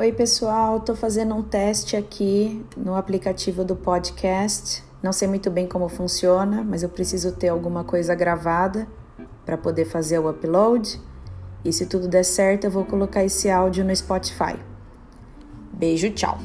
Oi, pessoal, estou fazendo um teste aqui no aplicativo do podcast. Não sei muito bem como funciona, mas eu preciso ter alguma coisa gravada para poder fazer o upload. E se tudo der certo, eu vou colocar esse áudio no Spotify. Beijo, tchau.